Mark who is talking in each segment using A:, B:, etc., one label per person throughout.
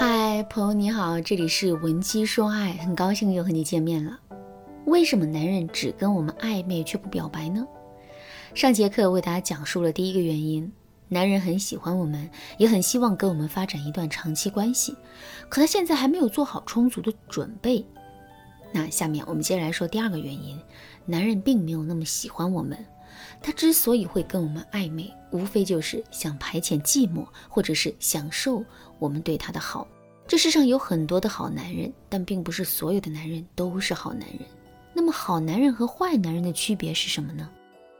A: 嗨，朋友你好，这里是文姬说爱，很高兴又和你见面了。为什么男人只跟我们暧昧却不表白呢？上节课为大家讲述了第一个原因，男人很喜欢我们，也很希望跟我们发展一段长期关系，可他现在还没有做好充足的准备。那下面我们接着来说第二个原因，男人并没有那么喜欢我们。他之所以会跟我们暧昧，无非就是想排遣寂寞，或者是享受我们对他的好。这世上有很多的好男人，但并不是所有的男人都是好男人。那么，好男人和坏男人的区别是什么呢？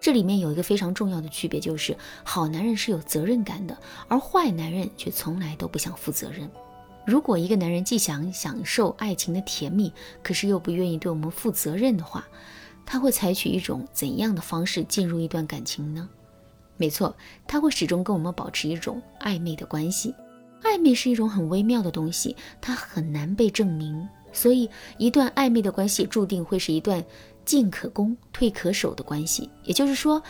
A: 这里面有一个非常重要的区别，就是好男人是有责任感的，而坏男人却从来都不想负责任。如果一个男人既想享受爱情的甜蜜，可是又不愿意对我们负责任的话，他会采取一种怎样的方式进入一段感情呢？没错，他会始终跟我们保持一种暧昧的关系。暧昧是一种很微妙的东西，它很难被证明，所以一段暧昧的关系注定会是一段进可攻、退可守的关系。也就是说，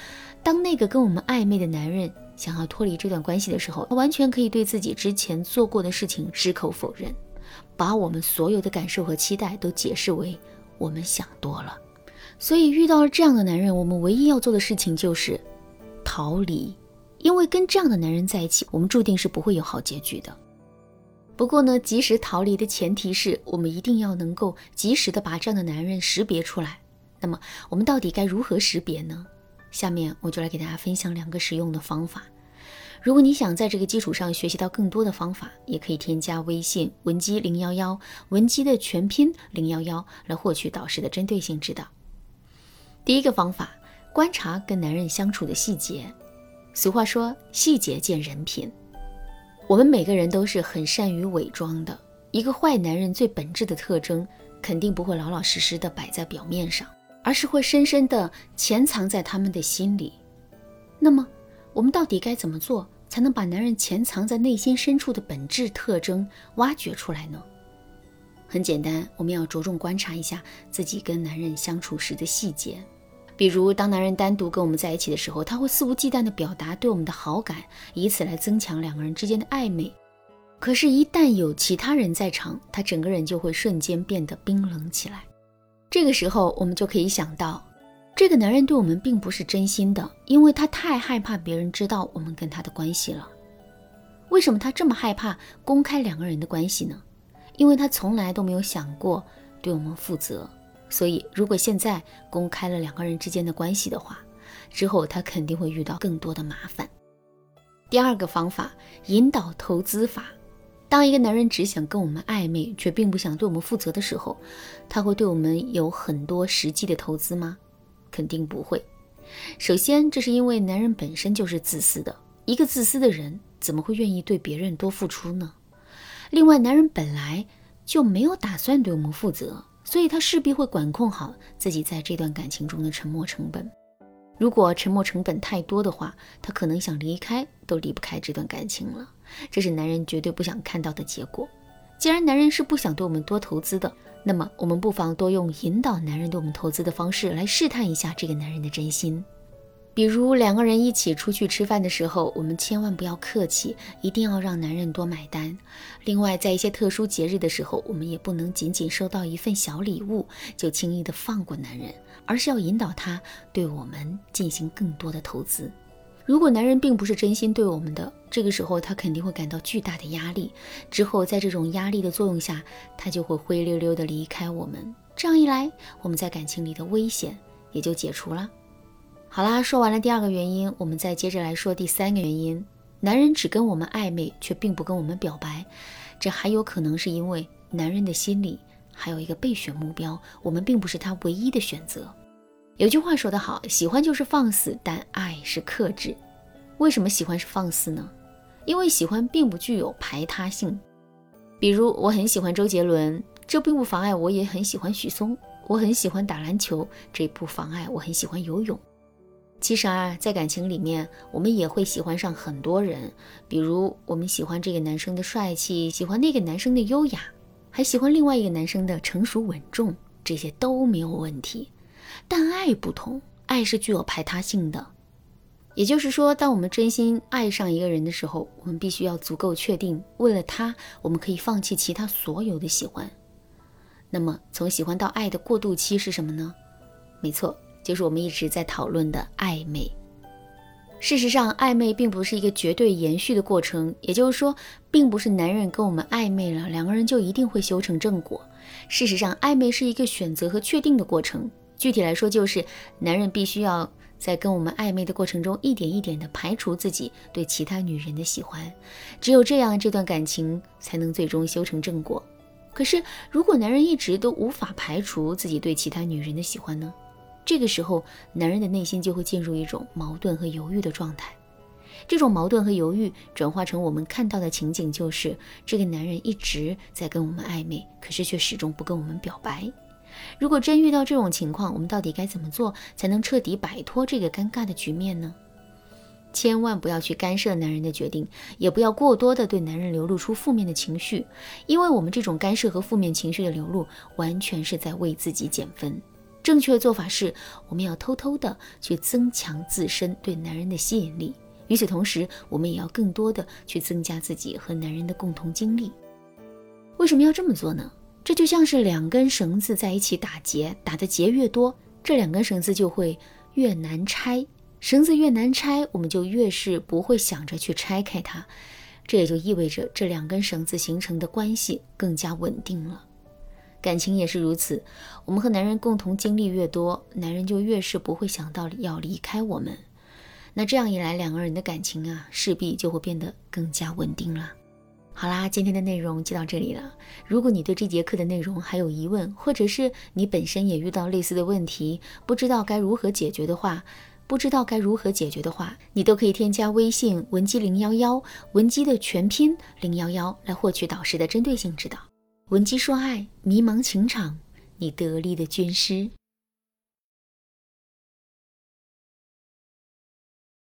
A: 当那个跟我们暧昧的男人想要脱离这段关系的时候，他完全可以对自己之前做过的事情矢口否认，把我们所有的感受和期待都解释为我们想多了。所以遇到了这样的男人，我们唯一要做的事情就是逃离，因为跟这样的男人在一起，我们注定是不会有好结局的。不过呢，及时逃离的前提是我们一定要能够及时的把这样的男人识别出来。那么我们到底该如何识别呢？下面我就来给大家分享两个实用的方法。如果你想在这个基础上学习到更多的方法，也可以添加微信文姬零幺幺，文姬的全拼零幺幺，来获取导师的针对性指导。第一个方法，观察跟男人相处的细节。俗话说，细节见人品。我们每个人都是很善于伪装的。一个坏男人最本质的特征，肯定不会老老实实的摆在表面上，而是会深深的潜藏在他们的心里。那么，我们到底该怎么做，才能把男人潜藏在内心深处的本质特征挖掘出来呢？很简单，我们要着重观察一下自己跟男人相处时的细节。比如，当男人单独跟我们在一起的时候，他会肆无忌惮地表达对我们的好感，以此来增强两个人之间的暧昧。可是，一旦有其他人在场，他整个人就会瞬间变得冰冷起来。这个时候，我们就可以想到，这个男人对我们并不是真心的，因为他太害怕别人知道我们跟他的关系了。为什么他这么害怕公开两个人的关系呢？因为他从来都没有想过对我们负责，所以如果现在公开了两个人之间的关系的话，之后他肯定会遇到更多的麻烦。第二个方法，引导投资法。当一个男人只想跟我们暧昧，却并不想对我们负责的时候，他会对我们有很多实际的投资吗？肯定不会。首先，这是因为男人本身就是自私的，一个自私的人怎么会愿意对别人多付出呢？另外，男人本来就没有打算对我们负责，所以他势必会管控好自己在这段感情中的沉没成本。如果沉没成本太多的话，他可能想离开都离不开这段感情了。这是男人绝对不想看到的结果。既然男人是不想对我们多投资的，那么我们不妨多用引导男人对我们投资的方式来试探一下这个男人的真心。比如两个人一起出去吃饭的时候，我们千万不要客气，一定要让男人多买单。另外，在一些特殊节日的时候，我们也不能仅仅收到一份小礼物就轻易的放过男人，而是要引导他对我们进行更多的投资。如果男人并不是真心对我们的，这个时候他肯定会感到巨大的压力。之后在这种压力的作用下，他就会灰溜溜的离开我们。这样一来，我们在感情里的危险也就解除了。好啦，说完了第二个原因，我们再接着来说第三个原因。男人只跟我们暧昧，却并不跟我们表白，这还有可能是因为男人的心里还有一个备选目标，我们并不是他唯一的选择。有句话说得好，喜欢就是放肆，但爱是克制。为什么喜欢是放肆呢？因为喜欢并不具有排他性。比如我很喜欢周杰伦，这并不妨碍我也很喜欢许嵩；我很喜欢打篮球，这不妨碍我很喜欢游泳。其实啊，在感情里面，我们也会喜欢上很多人。比如，我们喜欢这个男生的帅气，喜欢那个男生的优雅，还喜欢另外一个男生的成熟稳重，这些都没有问题。但爱不同，爱是具有排他性的。也就是说，当我们真心爱上一个人的时候，我们必须要足够确定，为了他，我们可以放弃其他所有的喜欢。那么，从喜欢到爱的过渡期是什么呢？没错，就是我们一直在讨论的暧昧。事实上，暧昧并不是一个绝对延续的过程，也就是说，并不是男人跟我们暧昧了，两个人就一定会修成正果。事实上，暧昧是一个选择和确定的过程。具体来说，就是男人必须要在跟我们暧昧的过程中，一点一点地排除自己对其他女人的喜欢，只有这样，这段感情才能最终修成正果。可是，如果男人一直都无法排除自己对其他女人的喜欢呢？这个时候，男人的内心就会进入一种矛盾和犹豫的状态。这种矛盾和犹豫转化成我们看到的情景，就是这个男人一直在跟我们暧昧，可是却始终不跟我们表白。如果真遇到这种情况，我们到底该怎么做才能彻底摆脱这个尴尬的局面呢？千万不要去干涉男人的决定，也不要过多的对男人流露出负面的情绪，因为我们这种干涉和负面情绪的流露，完全是在为自己减分。正确的做法是，我们要偷偷的去增强自身对男人的吸引力。与此同时，我们也要更多的去增加自己和男人的共同经历。为什么要这么做呢？这就像是两根绳子在一起打结，打的结越多，这两根绳子就会越难拆。绳子越难拆，我们就越是不会想着去拆开它。这也就意味着这两根绳子形成的关系更加稳定了。感情也是如此，我们和男人共同经历越多，男人就越是不会想到要离开我们。那这样一来，两个人的感情啊，势必就会变得更加稳定了。好啦，今天的内容就到这里了。如果你对这节课的内容还有疑问，或者是你本身也遇到类似的问题，不知道该如何解决的话，不知道该如何解决的话，你都可以添加微信文姬零幺幺，文姬的全拼零幺幺，来获取导师的针对性指导。闻鸡说爱，迷茫情场，你得力的军师。